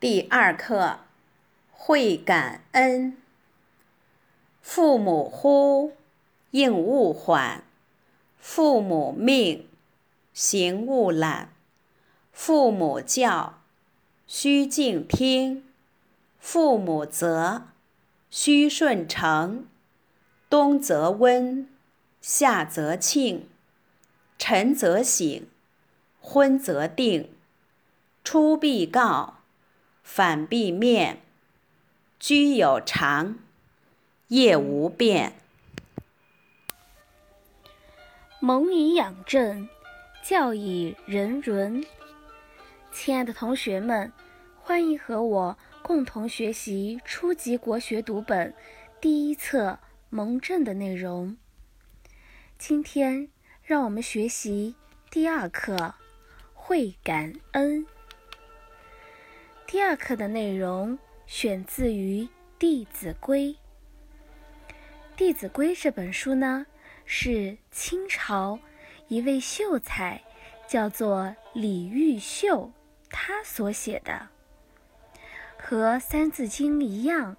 第二课，会感恩。父母呼，应勿缓；父母命，行勿懒；父母教，须敬听；父母责，须顺承。冬则温，夏则庆；晨则省，昏则定。出必告。反必面，居有常，业无变。蒙以养正，教以仁伦。亲爱的同学们，欢迎和我共同学习初级国学读本第一册《蒙正》的内容。今天，让我们学习第二课“会感恩”。第二课的内容选自于《弟子规》。《弟子规》这本书呢，是清朝一位秀才，叫做李毓秀，他所写的。和《三字经》一样，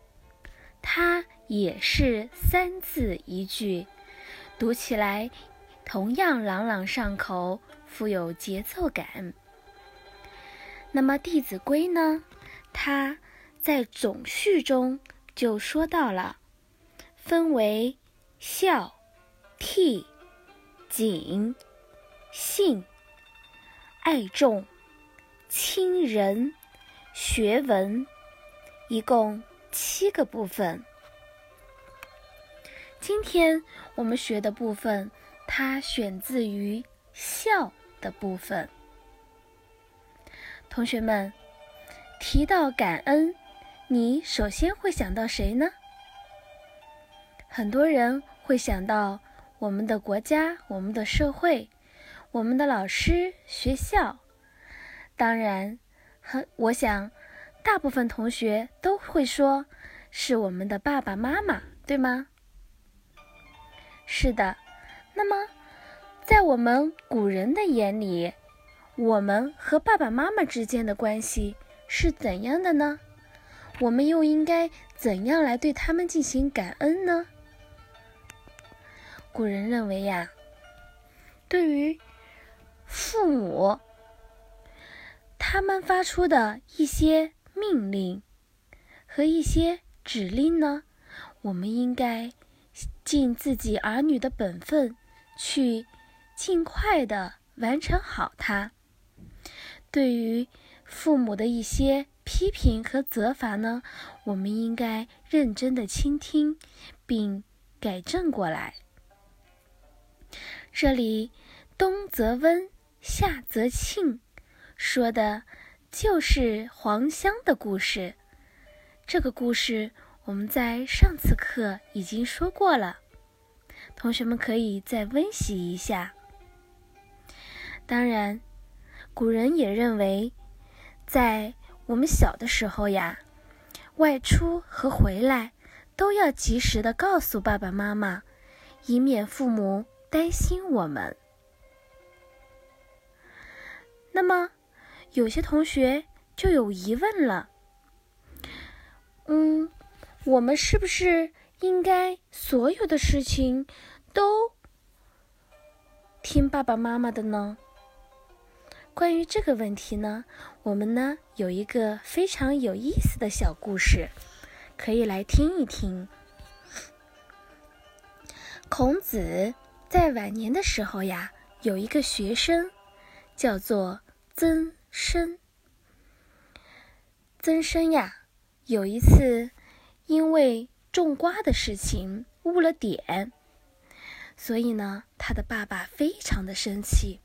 它也是三字一句，读起来同样朗朗上口，富有节奏感。那么《弟子规》呢？它在总序中就说到了，分为孝、悌、谨、信、爱众、亲仁、学文，一共七个部分。今天我们学的部分，它选自于孝的部分。同学们，提到感恩，你首先会想到谁呢？很多人会想到我们的国家、我们的社会、我们的老师、学校。当然，很我想，大部分同学都会说是我们的爸爸妈妈，对吗？是的。那么，在我们古人的眼里，我们和爸爸妈妈之间的关系是怎样的呢？我们又应该怎样来对他们进行感恩呢？古人认为呀，对于父母，他们发出的一些命令和一些指令呢，我们应该尽自己儿女的本分，去尽快的完成好它。对于父母的一些批评和责罚呢，我们应该认真的倾听，并改正过来。这里“冬则温，夏则庆”说的就是黄香的故事。这个故事我们在上次课已经说过了，同学们可以再温习一下。当然。古人也认为，在我们小的时候呀，外出和回来都要及时的告诉爸爸妈妈，以免父母担心我们。那么，有些同学就有疑问了：嗯，我们是不是应该所有的事情都听爸爸妈妈的呢？关于这个问题呢，我们呢有一个非常有意思的小故事，可以来听一听。孔子在晚年的时候呀，有一个学生叫做曾参。曾参呀，有一次因为种瓜的事情误了点，所以呢，他的爸爸非常的生气。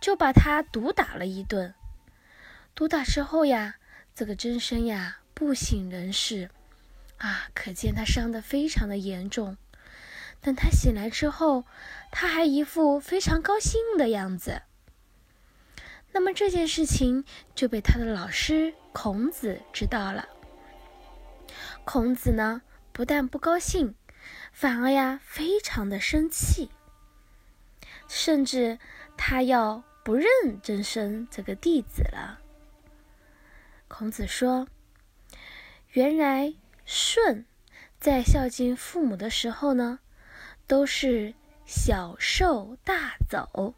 就把他毒打了一顿。毒打之后呀，这个真身呀不省人事，啊，可见他伤得非常的严重。等他醒来之后，他还一副非常高兴的样子。那么这件事情就被他的老师孔子知道了。孔子呢，不但不高兴，反而呀非常的生气，甚至他要。不认曾参这个弟子了。孔子说：“原来舜在孝敬父母的时候呢，都是小受大走，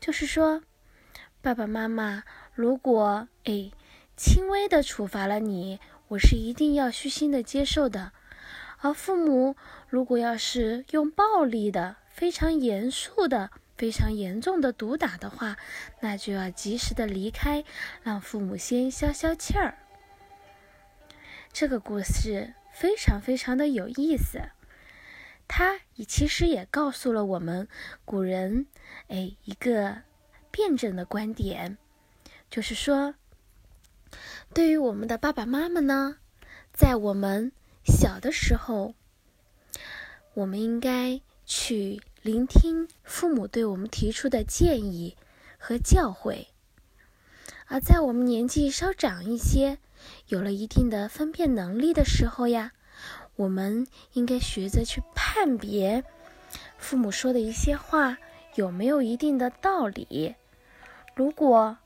就是说，爸爸妈妈如果哎轻微的处罚了你，我是一定要虚心的接受的；而父母如果要是用暴力的、非常严肃的。”非常严重的毒打的话，那就要及时的离开，让父母先消消气儿。这个故事非常非常的有意思，它也其实也告诉了我们古人哎一个辩证的观点，就是说，对于我们的爸爸妈妈呢，在我们小的时候，我们应该去。聆听父母对我们提出的建议和教诲，而在我们年纪稍长一些，有了一定的分辨能力的时候呀，我们应该学着去判别父母说的一些话有没有一定的道理。如果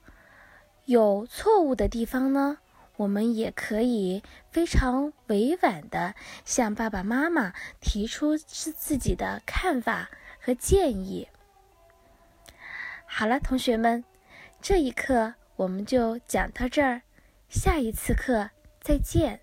有错误的地方呢，我们也可以非常委婉的向爸爸妈妈提出自自己的看法。和建议。好了，同学们，这一课我们就讲到这儿，下一次课再见。